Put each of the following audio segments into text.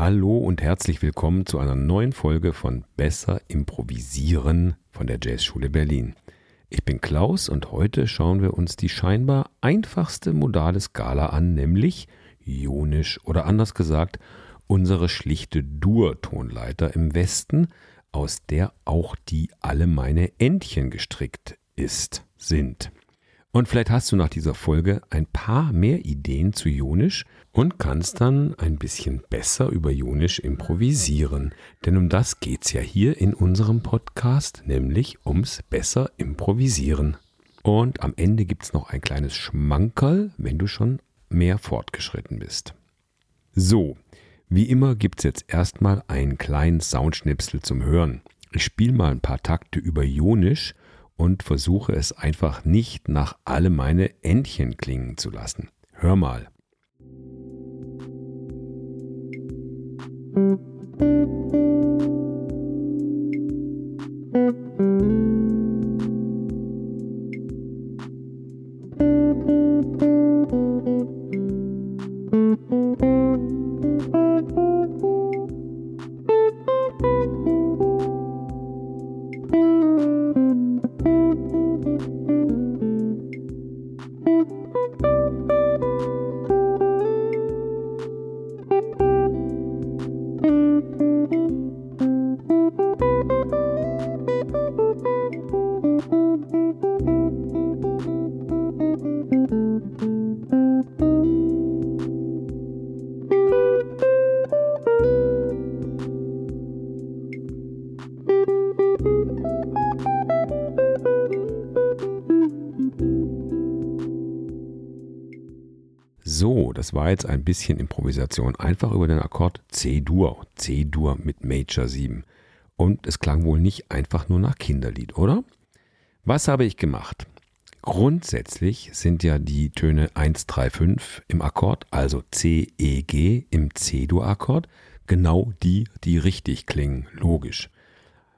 Hallo und herzlich willkommen zu einer neuen Folge von Besser Improvisieren von der Jazzschule Berlin. Ich bin Klaus und heute schauen wir uns die scheinbar einfachste modale Skala an, nämlich Ionisch oder anders gesagt unsere schlichte Dur-Tonleiter im Westen, aus der auch die alle meine Entchen gestrickt ist, sind. Und vielleicht hast du nach dieser Folge ein paar mehr Ideen zu Ionisch und kannst dann ein bisschen besser über Ionisch improvisieren. Denn um das geht's ja hier in unserem Podcast, nämlich ums besser improvisieren. Und am Ende gibt's noch ein kleines Schmankerl, wenn du schon mehr fortgeschritten bist. So, wie immer gibt's jetzt erstmal einen kleinen Soundschnipsel zum Hören. Ich spiele mal ein paar Takte über Ionisch und versuche es einfach nicht nach alle meine Entchen klingen zu lassen. Hör mal. So, das war jetzt ein bisschen Improvisation. Einfach über den Akkord C-Dur. C-Dur mit Major 7. Und es klang wohl nicht einfach nur nach Kinderlied, oder? Was habe ich gemacht? Grundsätzlich sind ja die Töne 1, 3, 5 im Akkord, also C, E, G im C-Dur-Akkord, genau die, die richtig klingen, logisch,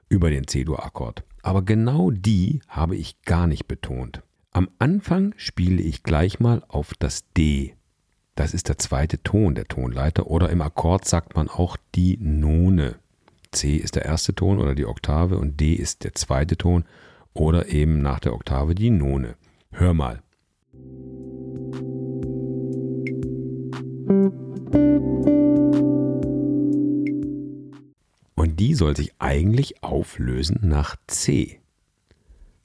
über den C-Dur-Akkord. Aber genau die habe ich gar nicht betont. Am Anfang spiele ich gleich mal auf das D das ist der zweite Ton der Tonleiter oder im Akkord sagt man auch die None. C ist der erste Ton oder die Oktave und D ist der zweite Ton oder eben nach der Oktave die None. Hör mal. Und die soll sich eigentlich auflösen nach C.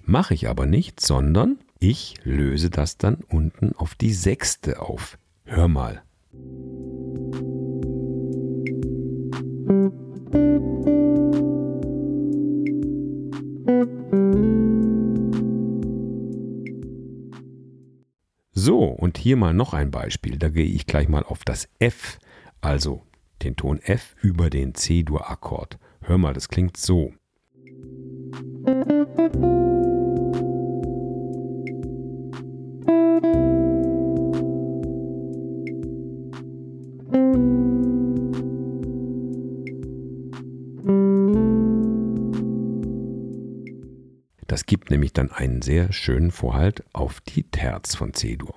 Mache ich aber nicht, sondern ich löse das dann unten auf die sechste auf. Hör mal. So, und hier mal noch ein Beispiel. Da gehe ich gleich mal auf das F, also den Ton F über den C-Dur-Akkord. Hör mal, das klingt so. Das gibt nämlich dann einen sehr schönen Vorhalt auf die Terz von C-Dur.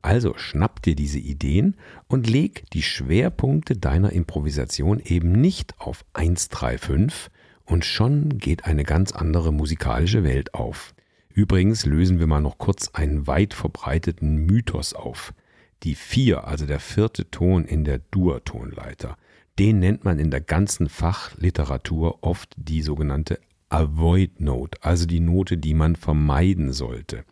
Also schnapp dir diese Ideen und leg die Schwerpunkte deiner Improvisation eben nicht auf 1, 3, 5 und schon geht eine ganz andere musikalische Welt auf. Übrigens lösen wir mal noch kurz einen weit verbreiteten Mythos auf. Die 4, also der vierte Ton in der Dur-Tonleiter, den nennt man in der ganzen Fachliteratur oft die sogenannte Avoid Note, also die Note, die man vermeiden sollte.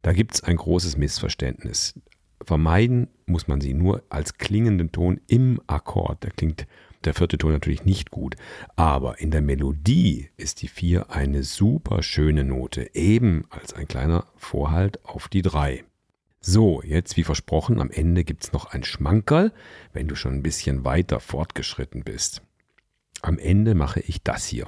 Da gibt es ein großes Missverständnis. Vermeiden muss man sie nur als klingenden Ton im Akkord. Da klingt der vierte Ton natürlich nicht gut. Aber in der Melodie ist die 4 eine super schöne Note, eben als ein kleiner Vorhalt auf die 3. So, jetzt wie versprochen, am Ende gibt es noch ein Schmankerl, wenn du schon ein bisschen weiter fortgeschritten bist. Am Ende mache ich das hier.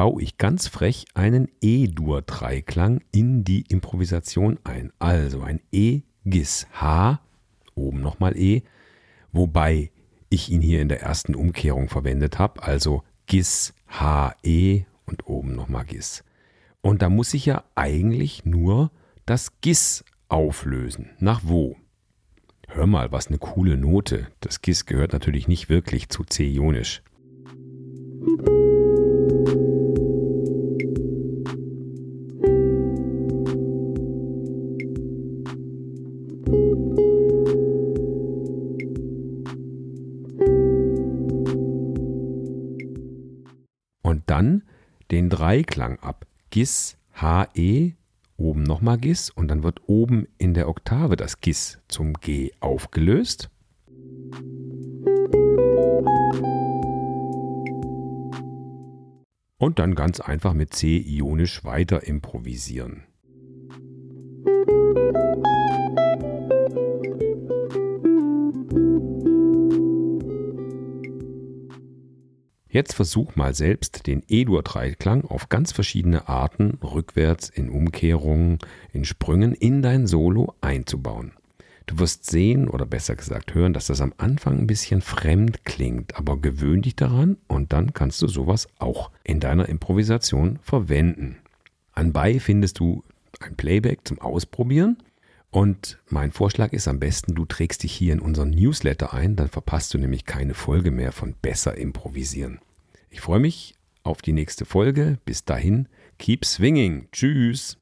Baue ich ganz frech einen E-Dur-Dreiklang in die Improvisation ein. Also ein E-Gis-H, oben nochmal E, wobei ich ihn hier in der ersten Umkehrung verwendet habe, also Gis, H, E und oben nochmal Gis. Und da muss ich ja eigentlich nur das Gis auflösen. Nach wo? Hör mal, was eine coole Note. Das Gis gehört natürlich nicht wirklich zu C-Ionisch. Und dann den Dreiklang ab. Gis, HE, oben nochmal Gis und dann wird oben in der Oktave das Gis zum G aufgelöst. Und dann ganz einfach mit C ionisch weiter improvisieren. Jetzt versuch mal selbst den E-Dur-Dreiklang auf ganz verschiedene Arten rückwärts in Umkehrungen, in Sprüngen in dein Solo einzubauen. Du wirst sehen oder besser gesagt hören, dass das am Anfang ein bisschen fremd klingt, aber gewöhn dich daran und dann kannst du sowas auch in deiner Improvisation verwenden. Anbei findest du ein Playback zum Ausprobieren und mein Vorschlag ist am besten, du trägst dich hier in unseren Newsletter ein, dann verpasst du nämlich keine Folge mehr von Besser improvisieren. Ich freue mich auf die nächste Folge. Bis dahin, keep swinging. Tschüss.